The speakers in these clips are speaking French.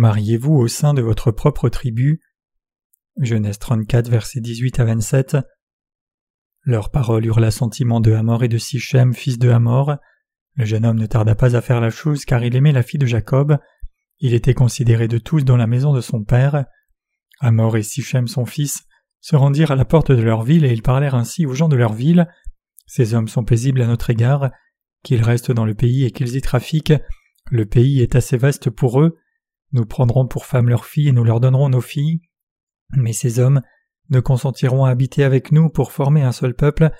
Mariez-vous au sein de votre propre tribu? Genèse 34, versets 18 à 27. Leurs paroles eurent l'assentiment de Hamor et de Sichem, fils de Hamor. Le jeune homme ne tarda pas à faire la chose car il aimait la fille de Jacob. Il était considéré de tous dans la maison de son père. Hamor et Sichem, son fils, se rendirent à la porte de leur ville et ils parlèrent ainsi aux gens de leur ville. Ces hommes sont paisibles à notre égard, qu'ils restent dans le pays et qu'ils y trafiquent. Le pays est assez vaste pour eux. Nous prendrons pour femmes leurs filles et nous leur donnerons nos filles. Mais ces hommes ne consentiront à habiter avec nous pour former un seul peuple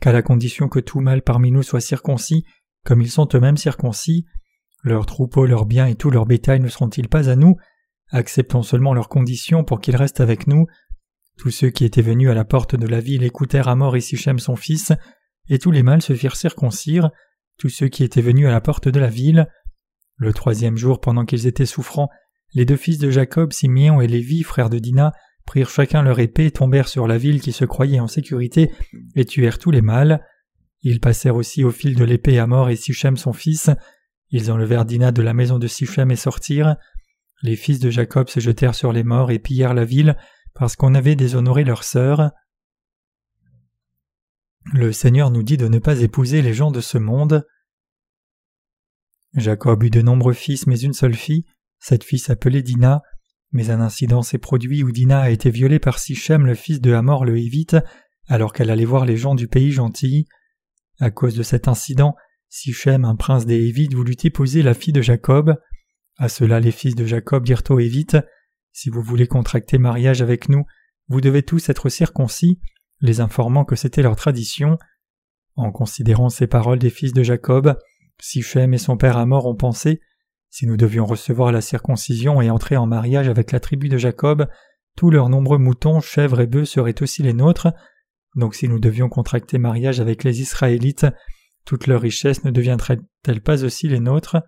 qu'à la condition que tout mâle parmi nous soit circoncis, comme ils sont eux-mêmes circoncis. Leurs troupeaux, leurs biens et tout leur bétail ne seront-ils pas à nous? Acceptons seulement leurs conditions pour qu'ils restent avec nous. Tous ceux qui étaient venus à la porte de la ville écoutèrent Amor et Sichem son fils, et tous les mâles se firent circoncire, tous ceux qui étaient venus à la porte de la ville. Le troisième jour, pendant qu'ils étaient souffrants, les deux fils de Jacob, Simeon et Lévi, frères de Dinah, prirent chacun leur épée, tombèrent sur la ville qui se croyait en sécurité, et tuèrent tous les mâles. Ils passèrent aussi au fil de l'épée à mort et Sichem son fils. Ils enlevèrent Dinah de la maison de Sichem et sortirent. Les fils de Jacob se jetèrent sur les morts et pillèrent la ville, parce qu'on avait déshonoré leur sœur. Le Seigneur nous dit de ne pas épouser les gens de ce monde. Jacob eut de nombreux fils mais une seule fille, cette fille s'appelait Dina, mais un incident s'est produit où Dina a été violée par Sichem le fils de Hamor le Hévite, alors qu'elle allait voir les gens du pays gentil. À cause de cet incident, Sichem, un prince des Hévites, voulut épouser la fille de Jacob. À cela les fils de Jacob dirent aux Hévites Si vous voulez contracter mariage avec nous, vous devez tous être circoncis, les informant que c'était leur tradition. En considérant ces paroles des fils de Jacob, Sichem et son père Amor ont pensé si nous devions recevoir la circoncision et entrer en mariage avec la tribu de Jacob, tous leurs nombreux moutons, chèvres et bœufs seraient aussi les nôtres. Donc si nous devions contracter mariage avec les Israélites, toute leur richesse ne deviendrait-elle pas aussi les nôtres?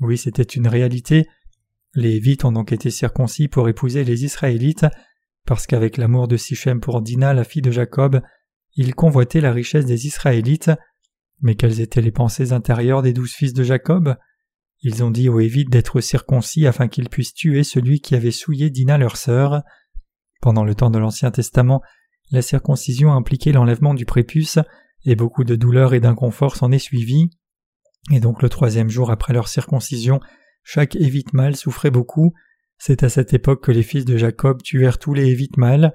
Oui, c'était une réalité. Les Hévites ont donc été circoncis pour épouser les Israélites, parce qu'avec l'amour de Sichem pour Dina, la fille de Jacob, ils convoitaient la richesse des Israélites. Mais quelles étaient les pensées intérieures des douze fils de Jacob? Ils ont dit aux Hévites d'être circoncis afin qu'ils puissent tuer celui qui avait souillé Dina leur sœur. Pendant le temps de l'Ancien Testament, la circoncision impliquait l'enlèvement du prépuce, et beaucoup de douleurs et d'inconfort s'en est suivi. Et donc le troisième jour après leur circoncision, chaque Évite mâle souffrait beaucoup. C'est à cette époque que les fils de Jacob tuèrent tous les Évites mâles.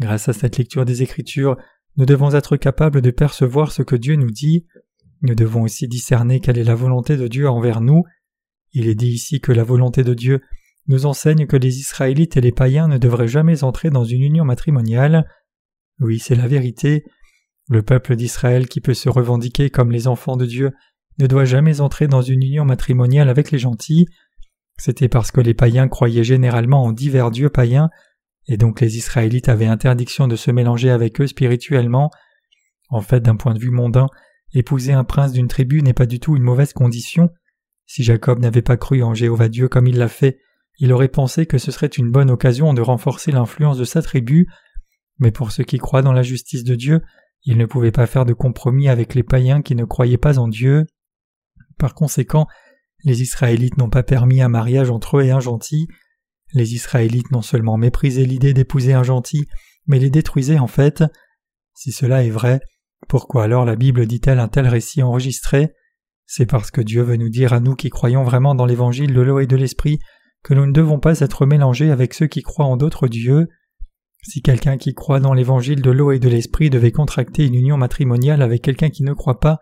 Grâce à cette lecture des Écritures, nous devons être capables de percevoir ce que Dieu nous dit. Nous devons aussi discerner quelle est la volonté de Dieu envers nous. Il est dit ici que la volonté de Dieu nous enseigne que les Israélites et les païens ne devraient jamais entrer dans une union matrimoniale. Oui, c'est la vérité. Le peuple d'Israël qui peut se revendiquer comme les enfants de Dieu ne doit jamais entrer dans une union matrimoniale avec les gentils. C'était parce que les païens croyaient généralement en divers dieux païens et donc les Israélites avaient interdiction de se mélanger avec eux spirituellement. En fait, d'un point de vue mondain, épouser un prince d'une tribu n'est pas du tout une mauvaise condition. Si Jacob n'avait pas cru en Jéhovah Dieu comme il l'a fait, il aurait pensé que ce serait une bonne occasion de renforcer l'influence de sa tribu, mais pour ceux qui croient dans la justice de Dieu, il ne pouvait pas faire de compromis avec les païens qui ne croyaient pas en Dieu. Par conséquent, les Israélites n'ont pas permis un mariage entre eux et un gentil, les Israélites non seulement méprisaient l'idée d'épouser un gentil, mais les détruisaient en fait. Si cela est vrai, pourquoi alors la Bible dit-elle un tel récit enregistré? C'est parce que Dieu veut nous dire à nous qui croyons vraiment dans l'évangile de l'eau et de l'esprit que nous ne devons pas être mélangés avec ceux qui croient en d'autres dieux. Si quelqu'un qui croit dans l'évangile de l'eau et de l'esprit devait contracter une union matrimoniale avec quelqu'un qui ne croit pas,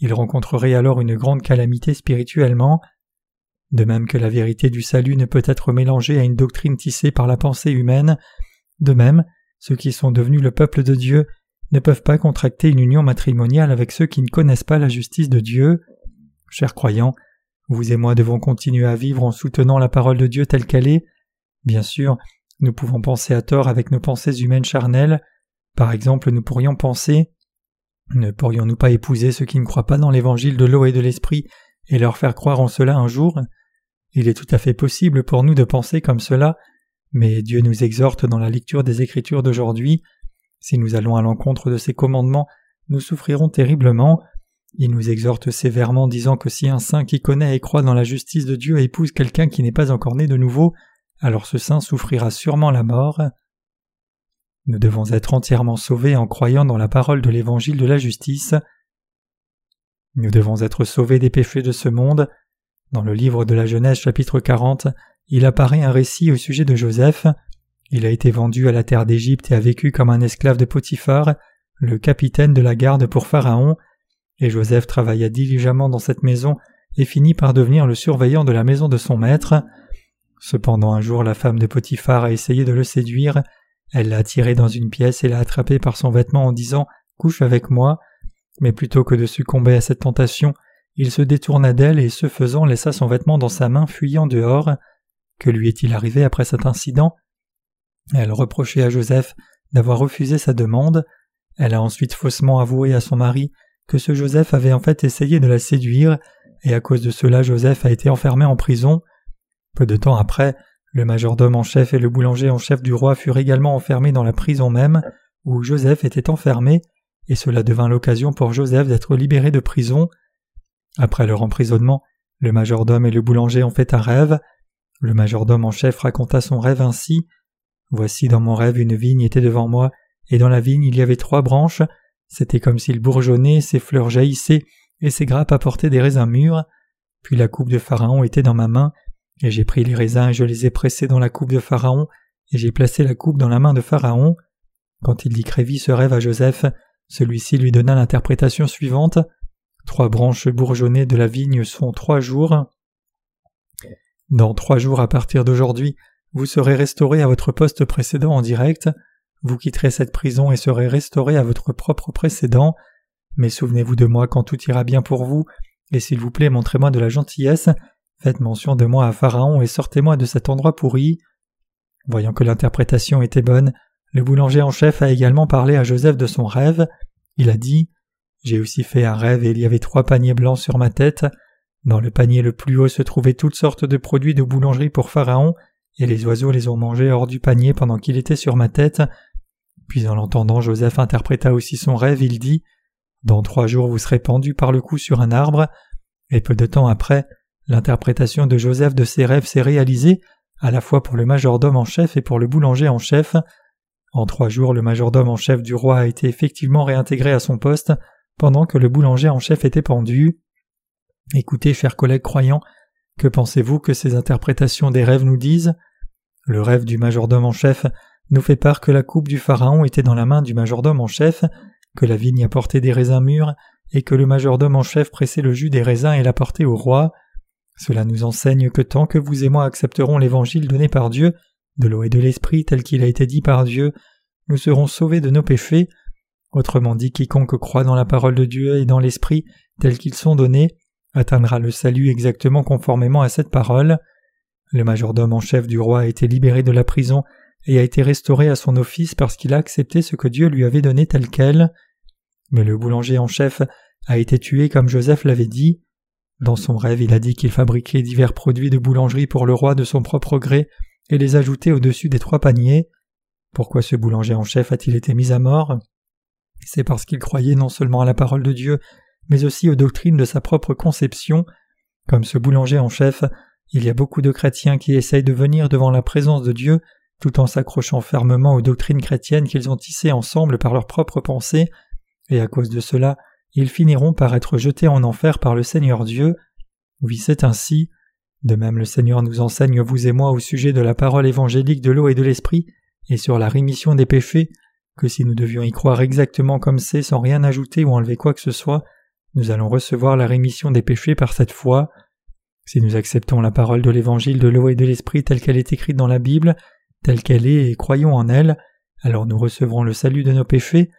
il rencontrerait alors une grande calamité spirituellement. De même que la vérité du salut ne peut être mélangée à une doctrine tissée par la pensée humaine, de même, ceux qui sont devenus le peuple de Dieu ne peuvent pas contracter une union matrimoniale avec ceux qui ne connaissent pas la justice de Dieu. Chers croyants, vous et moi devons continuer à vivre en soutenant la parole de Dieu telle qu'elle est. Bien sûr, nous pouvons penser à tort avec nos pensées humaines charnelles. Par exemple, nous pourrions penser Ne pourrions-nous pas épouser ceux qui ne croient pas dans l'évangile de l'eau et de l'esprit et leur faire croire en cela un jour? Il est tout à fait possible pour nous de penser comme cela, mais Dieu nous exhorte dans la lecture des Écritures d'aujourd'hui. Si nous allons à l'encontre de ses commandements, nous souffrirons terriblement. Il nous exhorte sévèrement disant que si un saint qui connaît et croit dans la justice de Dieu épouse quelqu'un qui n'est pas encore né de nouveau, alors ce saint souffrira sûrement la mort. Nous devons être entièrement sauvés en croyant dans la parole de l'évangile de la justice. Nous devons être sauvés des péchés de ce monde. Dans le livre de la Genèse chapitre 40, il apparaît un récit au sujet de Joseph. Il a été vendu à la terre d'Égypte et a vécu comme un esclave de Potiphar, le capitaine de la garde pour Pharaon, et Joseph travailla diligemment dans cette maison et finit par devenir le surveillant de la maison de son maître. Cependant un jour la femme de Potiphar a essayé de le séduire, elle l'a tiré dans une pièce et l'a attrapé par son vêtement en disant Couche avec moi. Mais plutôt que de succomber à cette tentation, il se détourna d'elle et ce faisant laissa son vêtement dans sa main fuyant dehors. Que lui est-il arrivé après cet incident? Elle reprochait à Joseph d'avoir refusé sa demande. Elle a ensuite faussement avoué à son mari que ce Joseph avait en fait essayé de la séduire, et à cause de cela Joseph a été enfermé en prison. Peu de temps après, le majordome en chef et le boulanger en chef du roi furent également enfermés dans la prison même où Joseph était enfermé, et cela devint l'occasion pour Joseph d'être libéré de prison. Après leur emprisonnement, le majordome et le boulanger ont fait un rêve. Le majordome en chef raconta son rêve ainsi. Voici dans mon rêve une vigne était devant moi, et dans la vigne il y avait trois branches, c'était comme s'il bourgeonnait, ses fleurs jaillissaient, et ses grappes apportaient des raisins mûrs. Puis la coupe de Pharaon était dans ma main, et j'ai pris les raisins et je les ai pressés dans la coupe de Pharaon, et j'ai placé la coupe dans la main de Pharaon. Quand il décrivit ce rêve à Joseph, celui-ci lui donna l'interprétation suivante. Trois branches bourgeonnées de la vigne sont trois jours. Dans trois jours à partir d'aujourd'hui, vous serez restauré à votre poste précédent en direct, vous quitterez cette prison et serez restauré à votre propre précédent. Mais souvenez-vous de moi quand tout ira bien pour vous, et s'il vous plaît montrez-moi de la gentillesse, Faites mention de moi à Pharaon et sortez-moi de cet endroit pourri. Voyant que l'interprétation était bonne, le boulanger en chef a également parlé à Joseph de son rêve. Il a dit J'ai aussi fait un rêve et il y avait trois paniers blancs sur ma tête. Dans le panier le plus haut se trouvaient toutes sortes de produits de boulangerie pour Pharaon, et les oiseaux les ont mangés hors du panier pendant qu'il était sur ma tête. Puis en l'entendant, Joseph interpréta aussi son rêve, il dit Dans trois jours vous serez pendu par le cou sur un arbre. Et peu de temps après, L'interprétation de Joseph de ses rêves s'est réalisée à la fois pour le majordome en chef et pour le boulanger en chef. En trois jours, le majordome en chef du roi a été effectivement réintégré à son poste, pendant que le boulanger en chef était pendu. Écoutez, chers collègues croyants, que pensez-vous que ces interprétations des rêves nous disent? Le rêve du majordome en chef nous fait part que la coupe du pharaon était dans la main du majordome en chef, que la vigne apportait des raisins mûrs, et que le majordome en chef pressait le jus des raisins et l'apportait au roi. Cela nous enseigne que tant que vous et moi accepterons l'évangile donné par Dieu, de l'eau et de l'esprit tel qu'il a été dit par Dieu, nous serons sauvés de nos péchés. Autrement dit, quiconque croit dans la parole de Dieu et dans l'esprit tels qu'ils sont donnés atteindra le salut exactement conformément à cette parole. Le majordome en chef du roi a été libéré de la prison et a été restauré à son office parce qu'il a accepté ce que Dieu lui avait donné tel quel. Mais le boulanger en chef a été tué comme Joseph l'avait dit. Dans son rêve, il a dit qu'il fabriquait divers produits de boulangerie pour le roi de son propre gré et les ajoutait au-dessus des trois paniers. Pourquoi ce boulanger en chef a-t-il été mis à mort? C'est parce qu'il croyait non seulement à la parole de Dieu, mais aussi aux doctrines de sa propre conception. Comme ce boulanger en chef, il y a beaucoup de chrétiens qui essayent de venir devant la présence de Dieu tout en s'accrochant fermement aux doctrines chrétiennes qu'ils ont tissées ensemble par leurs propres pensées, et à cause de cela, ils finiront par être jetés en enfer par le Seigneur Dieu. Oui, c'est ainsi. De même le Seigneur nous enseigne, vous et moi, au sujet de la parole évangélique de l'eau et de l'esprit, et sur la rémission des péchés, que si nous devions y croire exactement comme c'est, sans rien ajouter ou enlever quoi que ce soit, nous allons recevoir la rémission des péchés par cette foi. Si nous acceptons la parole de l'évangile de l'eau et de l'esprit telle qu'elle est écrite dans la Bible, telle qu'elle est, et croyons en elle, alors nous recevrons le salut de nos péchés,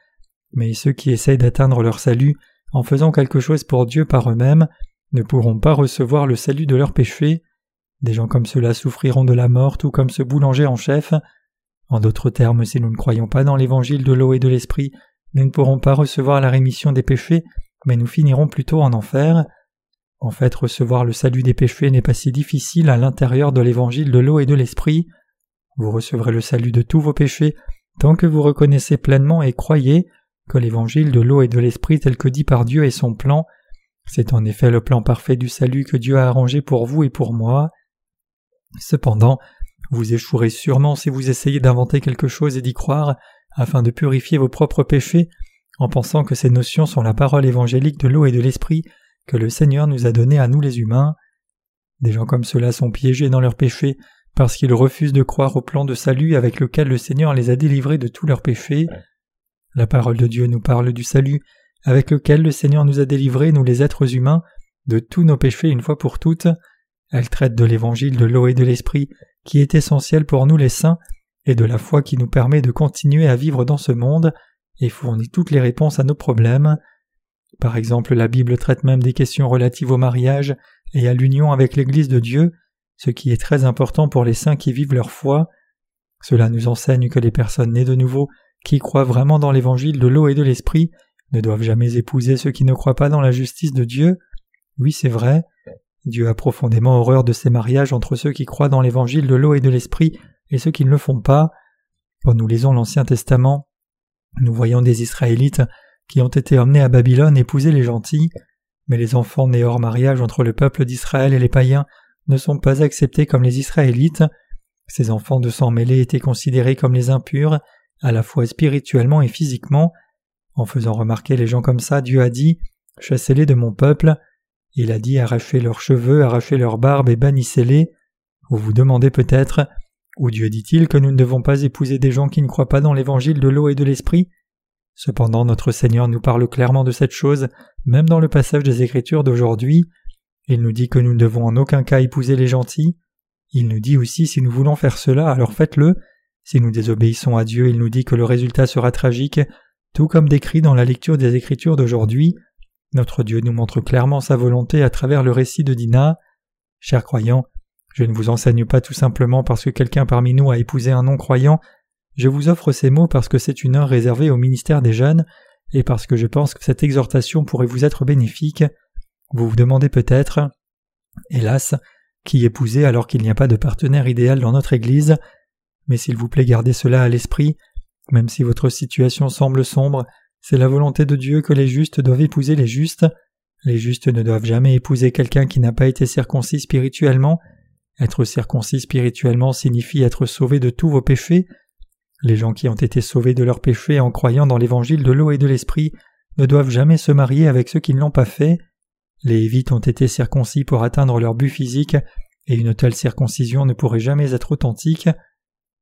mais ceux qui essayent d'atteindre leur salut en faisant quelque chose pour Dieu par eux-mêmes ne pourront pas recevoir le salut de leurs péchés. Des gens comme cela souffriront de la mort tout comme ce boulanger en chef. En d'autres termes, si nous ne croyons pas dans l'évangile de l'eau et de l'esprit, nous ne pourrons pas recevoir la rémission des péchés, mais nous finirons plutôt en enfer. En fait, recevoir le salut des péchés n'est pas si difficile à l'intérieur de l'évangile de l'eau et de l'esprit. Vous recevrez le salut de tous vos péchés tant que vous reconnaissez pleinement et croyez que l'évangile de l'eau et de l'esprit tel que dit par Dieu est son plan, C'est en effet le plan parfait du salut que Dieu a arrangé pour vous et pour moi. Cependant, vous échouerez sûrement si vous essayez d'inventer quelque chose et d'y croire afin de purifier vos propres péchés en pensant que ces notions sont la parole évangélique de l'eau et de l'esprit que le Seigneur nous a donné à nous les humains. Des gens comme cela sont piégés dans leurs péchés parce qu'ils refusent de croire au plan de salut avec lequel le Seigneur les a délivrés de tous leurs péchés. La parole de Dieu nous parle du salut avec lequel le Seigneur nous a délivrés, nous les êtres humains, de tous nos péchés une fois pour toutes. Elle traite de l'évangile de l'eau et de l'esprit qui est essentiel pour nous les saints et de la foi qui nous permet de continuer à vivre dans ce monde et fournit toutes les réponses à nos problèmes. Par exemple, la Bible traite même des questions relatives au mariage et à l'union avec l'Église de Dieu, ce qui est très important pour les saints qui vivent leur foi. Cela nous enseigne que les personnes nées de nouveau, qui croient vraiment dans l'évangile de l'eau et de l'esprit, ne doivent jamais épouser ceux qui ne croient pas dans la justice de Dieu. Oui, c'est vrai. Dieu a profondément horreur de ces mariages entre ceux qui croient dans l'évangile de l'eau et de l'esprit et ceux qui ne le font pas. Quand nous lisons l'Ancien Testament, nous voyons des Israélites qui ont été emmenés à Babylone épouser les gentils, mais les enfants nés hors mariage entre le peuple d'Israël et les païens ne sont pas acceptés comme les Israélites. Ces enfants de sang mêlé étaient considérés comme les impurs, à la fois spirituellement et physiquement. En faisant remarquer les gens comme ça, Dieu a dit Chassez-les de mon peuple. Il a dit Arrachez leurs cheveux, arrachez leurs barbes et bannissez-les. Vous vous demandez peut-être Où Dieu dit-il que nous ne devons pas épouser des gens qui ne croient pas dans l'évangile de l'eau et de l'esprit? Cependant, notre Seigneur nous parle clairement de cette chose, même dans le passage des Écritures d'aujourd'hui. Il nous dit que nous ne devons en aucun cas épouser les gentils. Il nous dit aussi si nous voulons faire cela, alors faites-le. Si nous désobéissons à Dieu, il nous dit que le résultat sera tragique, tout comme décrit dans la lecture des Écritures d'aujourd'hui. Notre Dieu nous montre clairement sa volonté à travers le récit de Dinah. Chers croyants, je ne vous enseigne pas tout simplement parce que quelqu'un parmi nous a épousé un non-croyant, je vous offre ces mots parce que c'est une heure réservée au ministère des jeunes, et parce que je pense que cette exhortation pourrait vous être bénéfique. Vous vous demandez peut-être Hélas, qui épouser alors qu'il n'y a pas de partenaire idéal dans notre Église Mais s'il vous plaît gardez cela à l'esprit, même si votre situation semble sombre, c'est la volonté de Dieu que les justes doivent épouser les justes. Les justes ne doivent jamais épouser quelqu'un qui n'a pas été circoncis spirituellement. Être circoncis spirituellement signifie être sauvé de tous vos péchés. Les gens qui ont été sauvés de leurs péchés en croyant dans l'évangile de l'eau et de l'esprit ne doivent jamais se marier avec ceux qui ne l'ont pas fait. Les Hévites ont été circoncis pour atteindre leur but physique, et une telle circoncision ne pourrait jamais être authentique.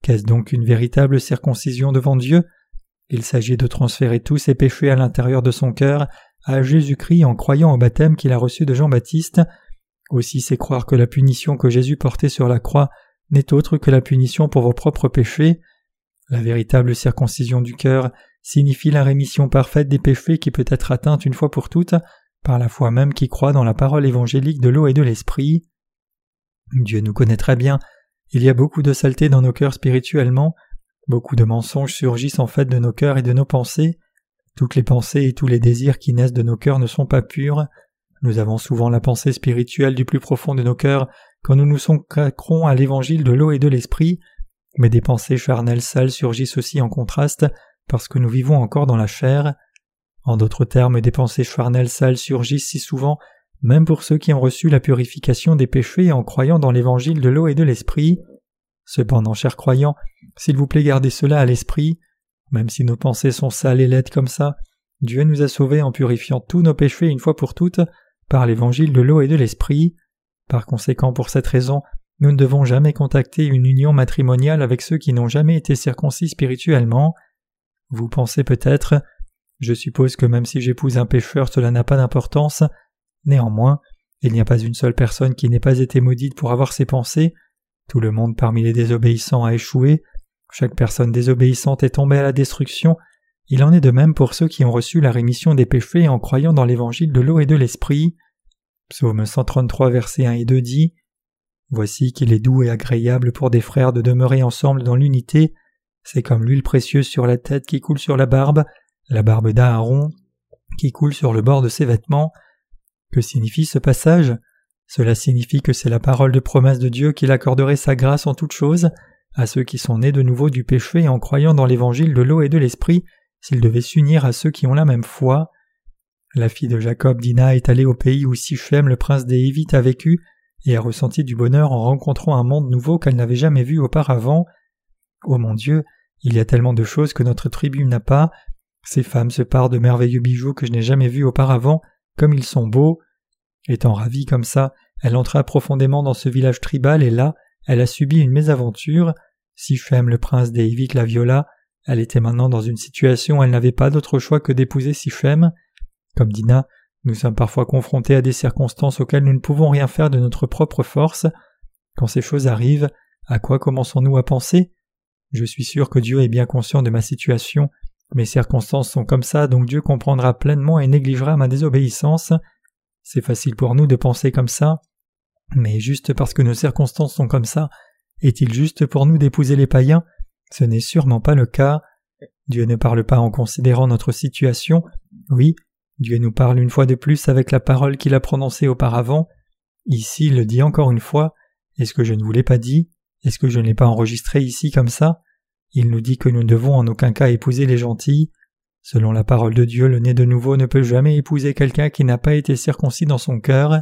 Qu'est-ce donc une véritable circoncision devant Dieu? Il s'agit de transférer tous ses péchés à l'intérieur de son cœur à Jésus-Christ en croyant au baptême qu'il a reçu de Jean-Baptiste. Aussi c'est croire que la punition que Jésus portait sur la croix n'est autre que la punition pour vos propres péchés. La véritable circoncision du cœur signifie la rémission parfaite des péchés qui peut être atteinte une fois pour toutes par la foi même qui croit dans la parole évangélique de l'eau et de l'esprit. Dieu nous connaît très bien, il y a beaucoup de saleté dans nos cœurs spirituellement, beaucoup de mensonges surgissent en fait de nos cœurs et de nos pensées, toutes les pensées et tous les désirs qui naissent de nos cœurs ne sont pas purs, nous avons souvent la pensée spirituelle du plus profond de nos cœurs quand nous nous consacrons à l'évangile de l'eau et de l'esprit, mais des pensées charnelles sales surgissent aussi en contraste parce que nous vivons encore dans la chair. En d'autres termes, des pensées charnelles sales surgissent si souvent, même pour ceux qui ont reçu la purification des péchés en croyant dans l'évangile de l'eau et de l'esprit. Cependant, chers croyants, s'il vous plaît gardez cela à l'esprit, même si nos pensées sont sales et laides comme ça, Dieu nous a sauvés en purifiant tous nos péchés une fois pour toutes par l'évangile de l'eau et de l'esprit. Par conséquent, pour cette raison, nous ne devons jamais contacter une union matrimoniale avec ceux qui n'ont jamais été circoncis spirituellement. Vous pensez peut-être Je suppose que même si j'épouse un pécheur, cela n'a pas d'importance. Néanmoins, il n'y a pas une seule personne qui n'ait pas été maudite pour avoir ses pensées. Tout le monde parmi les désobéissants a échoué. Chaque personne désobéissante est tombée à la destruction. Il en est de même pour ceux qui ont reçu la rémission des péchés en croyant dans l'évangile de l'eau et de l'esprit. Psaume 133, versets 1 et 2 dit Voici qu'il est doux et agréable pour des frères de demeurer ensemble dans l'unité. C'est comme l'huile précieuse sur la tête qui coule sur la barbe, la barbe d'Aaron qui coule sur le bord de ses vêtements. Que signifie ce passage? Cela signifie que c'est la parole de promesse de Dieu qu'il accorderait sa grâce en toutes choses à ceux qui sont nés de nouveau du péché en croyant dans l'évangile de l'eau et de l'esprit s'ils devaient s'unir à ceux qui ont la même foi. La fille de Jacob, Dina, est allée au pays où Sichem, le prince des Hévites, a vécu et a ressenti du bonheur en rencontrant un monde nouveau qu'elle n'avait jamais vu auparavant. Oh mon Dieu, il y a tellement de choses que notre tribu n'a pas. Ces femmes se parent de merveilleux bijoux que je n'ai jamais vus auparavant, comme ils sont beaux. Étant ravie comme ça, elle entra profondément dans ce village tribal et là, elle a subi une mésaventure. Sichem, le prince Hévites, la viola. Elle était maintenant dans une situation où elle n'avait pas d'autre choix que d'épouser Sichem. Comme Dina, nous sommes parfois confrontés à des circonstances auxquelles nous ne pouvons rien faire de notre propre force. Quand ces choses arrivent, à quoi commençons-nous à penser? Je suis sûr que Dieu est bien conscient de ma situation. Mes circonstances sont comme ça, donc Dieu comprendra pleinement et négligera ma désobéissance. C'est facile pour nous de penser comme ça. Mais juste parce que nos circonstances sont comme ça, est-il juste pour nous d'épouser les païens? Ce n'est sûrement pas le cas. Dieu ne parle pas en considérant notre situation. Oui, Dieu nous parle une fois de plus avec la parole qu'il a prononcée auparavant. Ici, il le dit encore une fois. Est-ce que je ne vous l'ai pas dit? Est-ce que je ne l'ai pas enregistré ici comme ça? Il nous dit que nous ne devons en aucun cas épouser les gentils. Selon la parole de Dieu, le né de nouveau ne peut jamais épouser quelqu'un qui n'a pas été circoncis dans son cœur.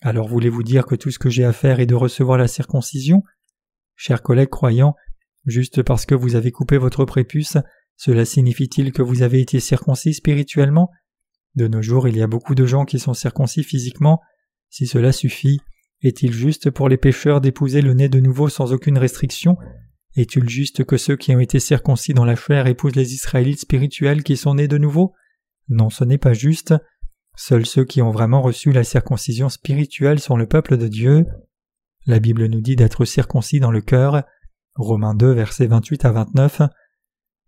Alors voulez-vous dire que tout ce que j'ai à faire est de recevoir la circoncision? Chers collègues croyants, juste parce que vous avez coupé votre prépuce, cela signifie-t-il que vous avez été circoncis spirituellement? De nos jours, il y a beaucoup de gens qui sont circoncis physiquement. Si cela suffit, est-il juste pour les pécheurs d'épouser le nez de nouveau sans aucune restriction? Est-il juste que ceux qui ont été circoncis dans la chair épousent les Israélites spirituels qui sont nés de nouveau? Non, ce n'est pas juste. Seuls ceux qui ont vraiment reçu la circoncision spirituelle sont le peuple de Dieu. La Bible nous dit d'être circoncis dans le cœur. Romains 2, versets 28 à 29.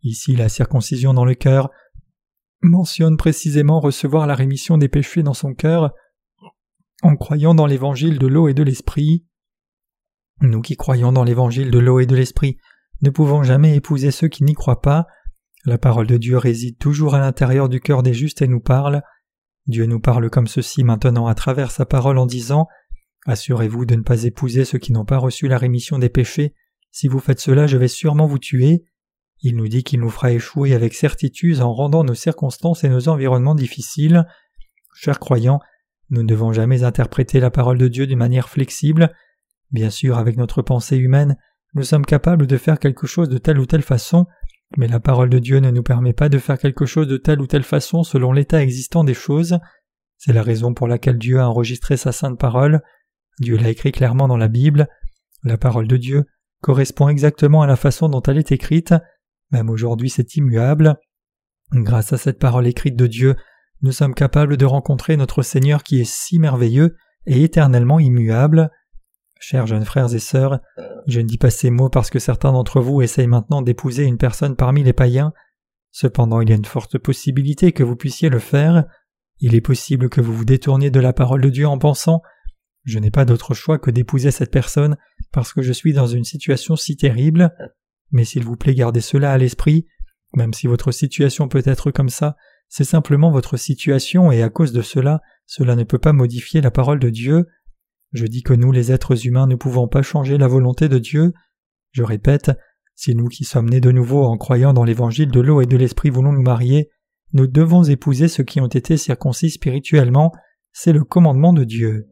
Ici, la circoncision dans le cœur mentionne précisément recevoir la rémission des péchés dans son cœur en croyant dans l'évangile de l'eau et de l'esprit. Nous qui croyons dans l'évangile de l'eau et de l'esprit ne pouvons jamais épouser ceux qui n'y croient pas. La parole de Dieu réside toujours à l'intérieur du cœur des justes et nous parle. Dieu nous parle comme ceci maintenant à travers sa parole en disant Assurez-vous de ne pas épouser ceux qui n'ont pas reçu la rémission des péchés. Si vous faites cela, je vais sûrement vous tuer. Il nous dit qu'il nous fera échouer avec certitude en rendant nos circonstances et nos environnements difficiles. Chers croyants, nous ne devons jamais interpréter la parole de Dieu d'une manière flexible. Bien sûr, avec notre pensée humaine, nous sommes capables de faire quelque chose de telle ou telle façon, mais la parole de Dieu ne nous permet pas de faire quelque chose de telle ou telle façon selon l'état existant des choses. C'est la raison pour laquelle Dieu a enregistré sa sainte parole. Dieu l'a écrit clairement dans la Bible. La parole de Dieu correspond exactement à la façon dont elle est écrite. Même aujourd'hui c'est immuable. Grâce à cette parole écrite de Dieu, nous sommes capables de rencontrer notre Seigneur qui est si merveilleux et éternellement immuable. Chers jeunes frères et sœurs, je ne dis pas ces mots parce que certains d'entre vous essayent maintenant d'épouser une personne parmi les païens. Cependant, il y a une forte possibilité que vous puissiez le faire. Il est possible que vous vous détourniez de la parole de Dieu en pensant Je n'ai pas d'autre choix que d'épouser cette personne parce que je suis dans une situation si terrible. Mais s'il vous plaît, gardez cela à l'esprit, même si votre situation peut être comme ça, c'est simplement votre situation et à cause de cela, cela ne peut pas modifier la parole de Dieu. Je dis que nous, les êtres humains, ne pouvons pas changer la volonté de Dieu. Je répète, si nous qui sommes nés de nouveau en croyant dans l'évangile de l'eau et de l'esprit voulons nous marier, nous devons épouser ceux qui ont été circoncis spirituellement, c'est le commandement de Dieu.